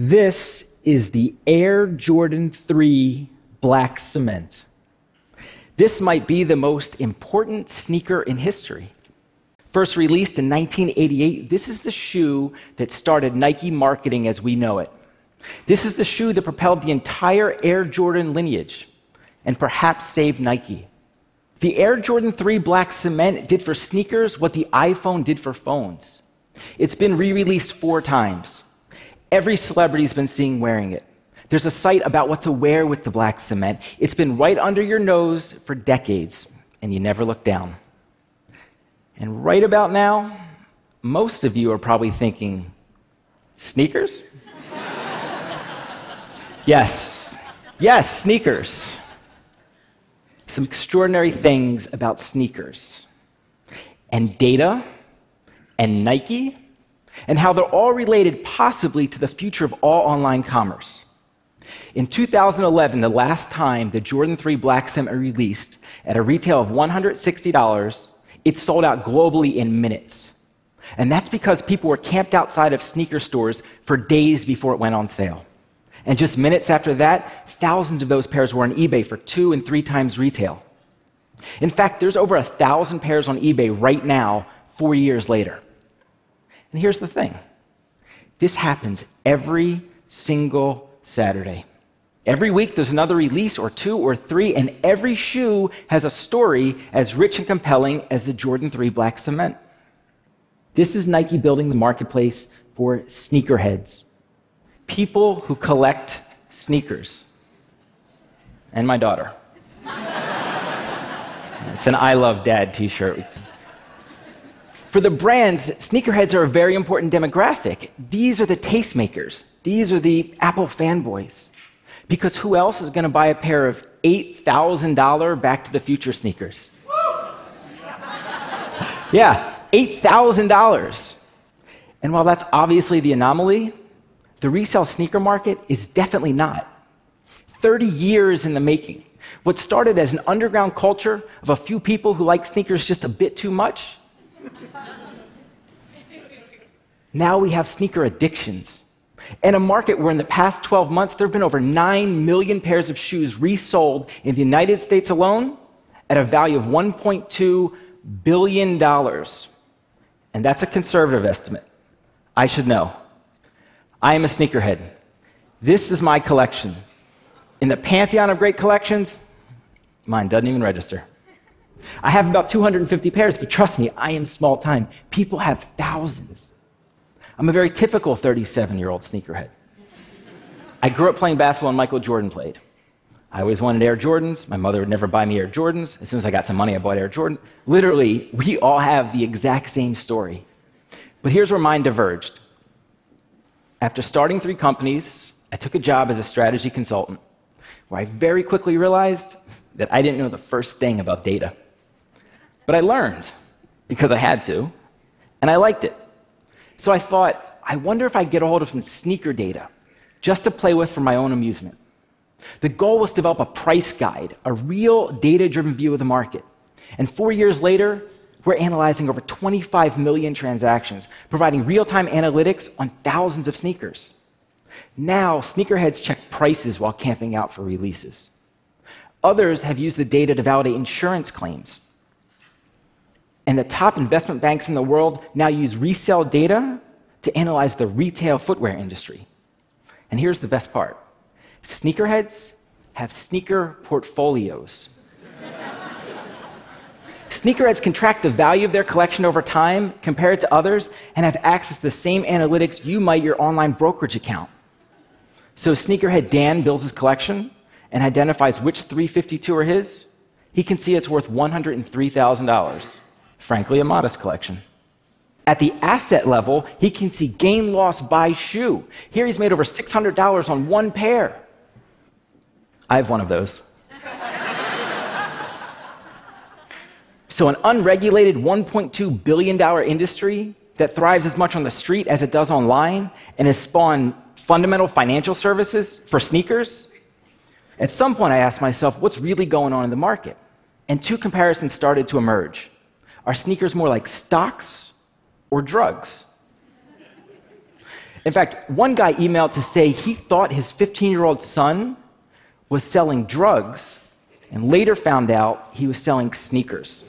This is the Air Jordan 3 black cement. This might be the most important sneaker in history. First released in 1988, this is the shoe that started Nike marketing as we know it. This is the shoe that propelled the entire Air Jordan lineage and perhaps saved Nike. The Air Jordan 3 Black Cement did for sneakers what the iPhone did for phones. It's been re released four times. Every celebrity's been seen wearing it. There's a site about what to wear with the black cement. It's been right under your nose for decades, and you never look down. And right about now, most of you are probably thinking, sneakers? yes, yes, sneakers. Some extraordinary things about sneakers and data and Nike and how they're all related possibly to the future of all online commerce. In 2011, the last time the Jordan 3 Black Cement released at a retail of $160, it sold out globally in minutes. And that's because people were camped outside of sneaker stores for days before it went on sale. And just minutes after that, thousands of those pairs were on eBay for two and three times retail. In fact, there's over a thousand pairs on eBay right now, four years later. And here's the thing this happens every single Saturday. Every week there's another release or two or three, and every shoe has a story as rich and compelling as the Jordan 3 Black Cement. This is Nike building the marketplace for sneakerheads, people who collect sneakers, and my daughter. it's an I Love Dad t shirt. For the brands, sneakerheads are a very important demographic. These are the tastemakers, these are the Apple fanboys. Because who else is going to buy a pair of $8,000 Back to the Future sneakers? yeah, $8,000. And while that's obviously the anomaly, the resale sneaker market is definitely not. 30 years in the making. What started as an underground culture of a few people who like sneakers just a bit too much, now we have sneaker addictions in a market where in the past 12 months there have been over 9 million pairs of shoes resold in the United States alone at a value of $1.2 billion. And that's a conservative estimate. I should know. I am a sneakerhead. This is my collection. In the pantheon of great collections, mine doesn't even register. I have about 250 pairs, but trust me, I am small time. People have thousands. I'm a very typical 37 year old sneakerhead. I grew up playing basketball when Michael Jordan played. I always wanted Air Jordans. My mother would never buy me Air Jordans. As soon as I got some money, I bought Air Jordan. Literally, we all have the exact same story. But here's where mine diverged. After starting three companies, I took a job as a strategy consultant where I very quickly realized that I didn't know the first thing about data. But I learned because I had to, and I liked it. So I thought, I wonder if I get a hold of some sneaker data just to play with for my own amusement. The goal was to develop a price guide, a real data driven view of the market. And four years later, we're analyzing over 25 million transactions, providing real time analytics on thousands of sneakers. Now, sneakerheads check prices while camping out for releases. Others have used the data to validate insurance claims. And the top investment banks in the world now use resale data to analyze the retail footwear industry. And here's the best part sneakerheads have sneaker portfolios. Sneakerheads can track the value of their collection over time, compare it to others, and have access to the same analytics you might your online brokerage account. So, Sneakerhead Dan builds his collection and identifies which 352 are his. He can see it's worth $103,000 frankly, a modest collection. At the asset level, he can see gain loss by shoe. Here he's made over $600 on one pair. I have one of those. so, an unregulated $1.2 billion industry that thrives as much on the street as it does online and has spawned fundamental financial services for sneakers. At some point, I asked myself, what's really going on in the market? And two comparisons started to emerge. Are sneakers more like stocks or drugs? In fact, one guy emailed to say he thought his 15 year old son was selling drugs and later found out he was selling sneakers.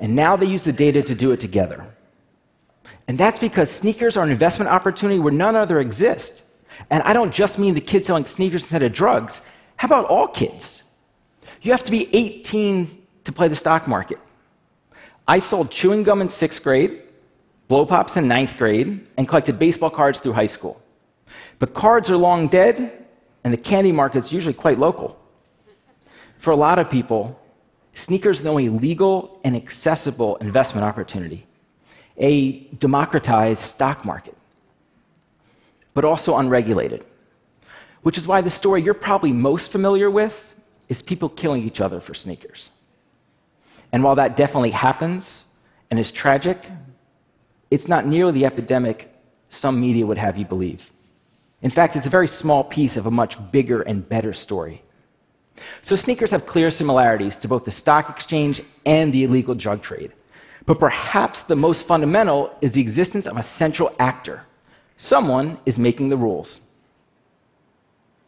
and now they use the data to do it together. And that's because sneakers are an investment opportunity where none other exists. And I don't just mean the kids selling sneakers instead of drugs. How about all kids? You have to be 18 to play the stock market. I sold chewing gum in sixth grade, blow pops in ninth grade, and collected baseball cards through high school. But cards are long dead, and the candy market's usually quite local. For a lot of people, sneakers are the only legal and accessible investment opportunity, a democratized stock market, but also unregulated. Which is why the story you're probably most familiar with is people killing each other for sneakers. And while that definitely happens and is tragic, it's not nearly the epidemic some media would have you believe. In fact, it's a very small piece of a much bigger and better story. So, sneakers have clear similarities to both the stock exchange and the illegal drug trade. But perhaps the most fundamental is the existence of a central actor. Someone is making the rules.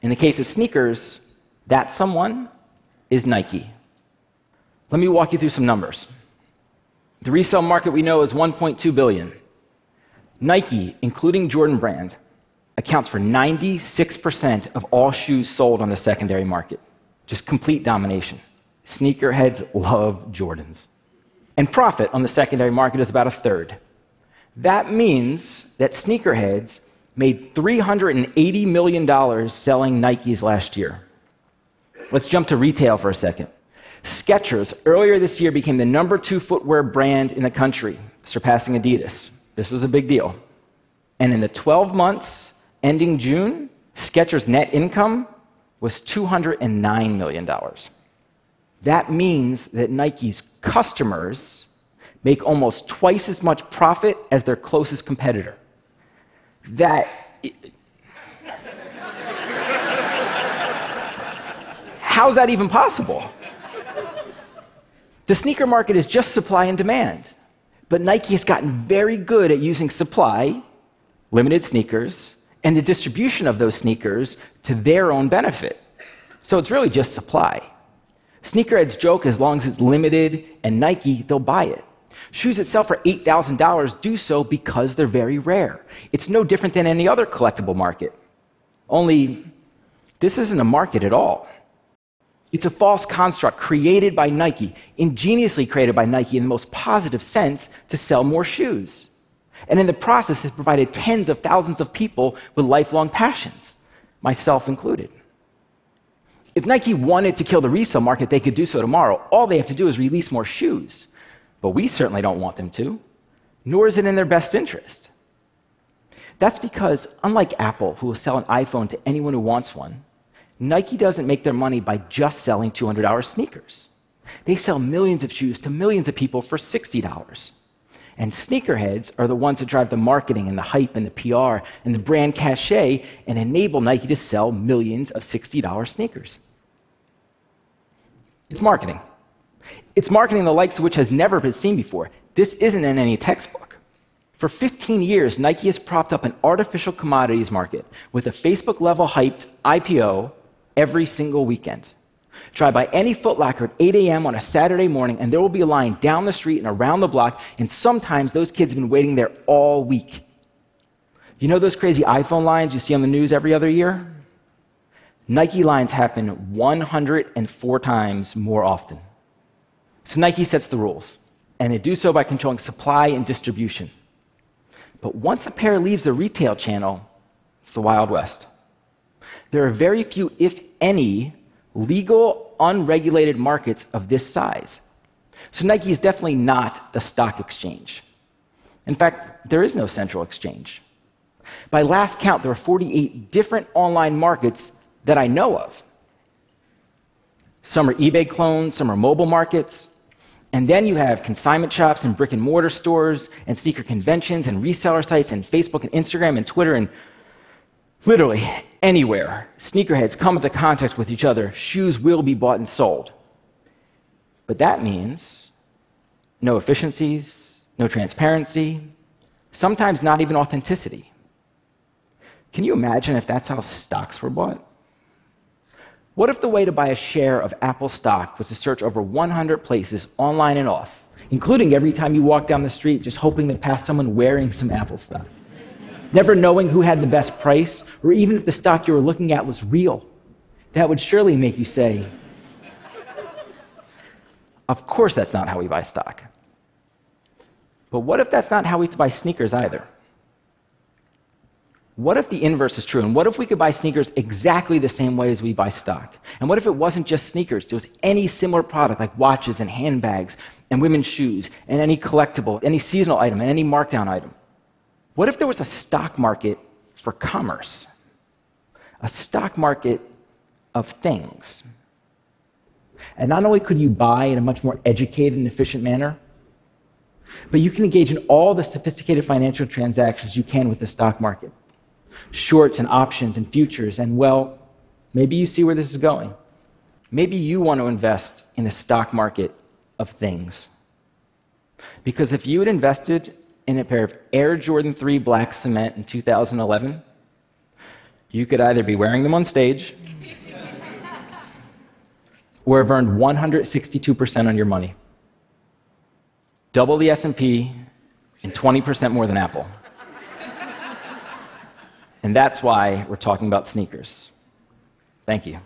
In the case of sneakers, that someone is Nike. Let me walk you through some numbers. The resale market we know is 1.2 billion. Nike, including Jordan brand, accounts for 96% of all shoes sold on the secondary market. Just complete domination. Sneakerheads love Jordans. And profit on the secondary market is about a third. That means that sneakerheads made $380 million selling Nikes last year. Let's jump to retail for a second. Skechers earlier this year became the number two footwear brand in the country, surpassing Adidas. This was a big deal. And in the 12 months ending June, Skechers' net income was $209 million. That means that Nike's customers make almost twice as much profit as their closest competitor. That. How's that even possible? The sneaker market is just supply and demand. But Nike has gotten very good at using supply, limited sneakers, and the distribution of those sneakers to their own benefit. So it's really just supply. Sneakerheads joke as long as it's limited and Nike, they'll buy it. Shoes that sell for $8,000 do so because they're very rare. It's no different than any other collectible market. Only, this isn't a market at all. It's a false construct created by Nike, ingeniously created by Nike in the most positive sense to sell more shoes. And in the process, has provided tens of thousands of people with lifelong passions, myself included. If Nike wanted to kill the resale market, they could do so tomorrow. All they have to do is release more shoes. But we certainly don't want them to, nor is it in their best interest. That's because, unlike Apple, who will sell an iPhone to anyone who wants one, Nike doesn't make their money by just selling $200 sneakers. They sell millions of shoes to millions of people for $60. And sneakerheads are the ones that drive the marketing and the hype and the PR and the brand cachet and enable Nike to sell millions of $60 sneakers. It's marketing. It's marketing the likes of which has never been seen before. This isn't in any textbook. For 15 years, Nike has propped up an artificial commodities market with a Facebook level hyped IPO every single weekend. Try by any Footlocker at 8 a.m. on a Saturday morning, and there will be a line down the street and around the block, and sometimes those kids have been waiting there all week. You know those crazy iPhone lines you see on the news every other year? Nike lines happen 104 times more often. So Nike sets the rules, and they do so by controlling supply and distribution. But once a pair leaves the retail channel, it's the Wild West. There are very few, if any, legal, unregulated markets of this size. So Nike is definitely not the stock exchange. In fact, there is no central exchange. By last count, there are 48 different online markets that I know of. Some are eBay clones, some are mobile markets. And then you have consignment shops and brick and mortar stores and sneaker conventions and reseller sites and Facebook and Instagram and Twitter and literally anywhere sneakerheads come into contact with each other, shoes will be bought and sold. But that means no efficiencies, no transparency, sometimes not even authenticity. Can you imagine if that's how stocks were bought? What if the way to buy a share of Apple stock was to search over 100 places online and off, including every time you walk down the street just hoping to pass someone wearing some Apple stuff? Never knowing who had the best price, or even if the stock you were looking at was real. That would surely make you say, Of course, that's not how we buy stock. But what if that's not how we buy sneakers either? What if the inverse is true? And what if we could buy sneakers exactly the same way as we buy stock? And what if it wasn't just sneakers? It was any similar product like watches and handbags and women's shoes and any collectible, any seasonal item and any markdown item? What if there was a stock market for commerce? A stock market of things. And not only could you buy in a much more educated and efficient manner, but you can engage in all the sophisticated financial transactions you can with the stock market shorts and options and futures. And well, maybe you see where this is going. Maybe you want to invest in the stock market of things. Because if you had invested in a pair of Air Jordan 3 black cement in 2011, you could either be wearing them on stage or have earned 162% on your money. Double the S&P and 20% more than Apple. And that's why we're talking about sneakers. Thank you.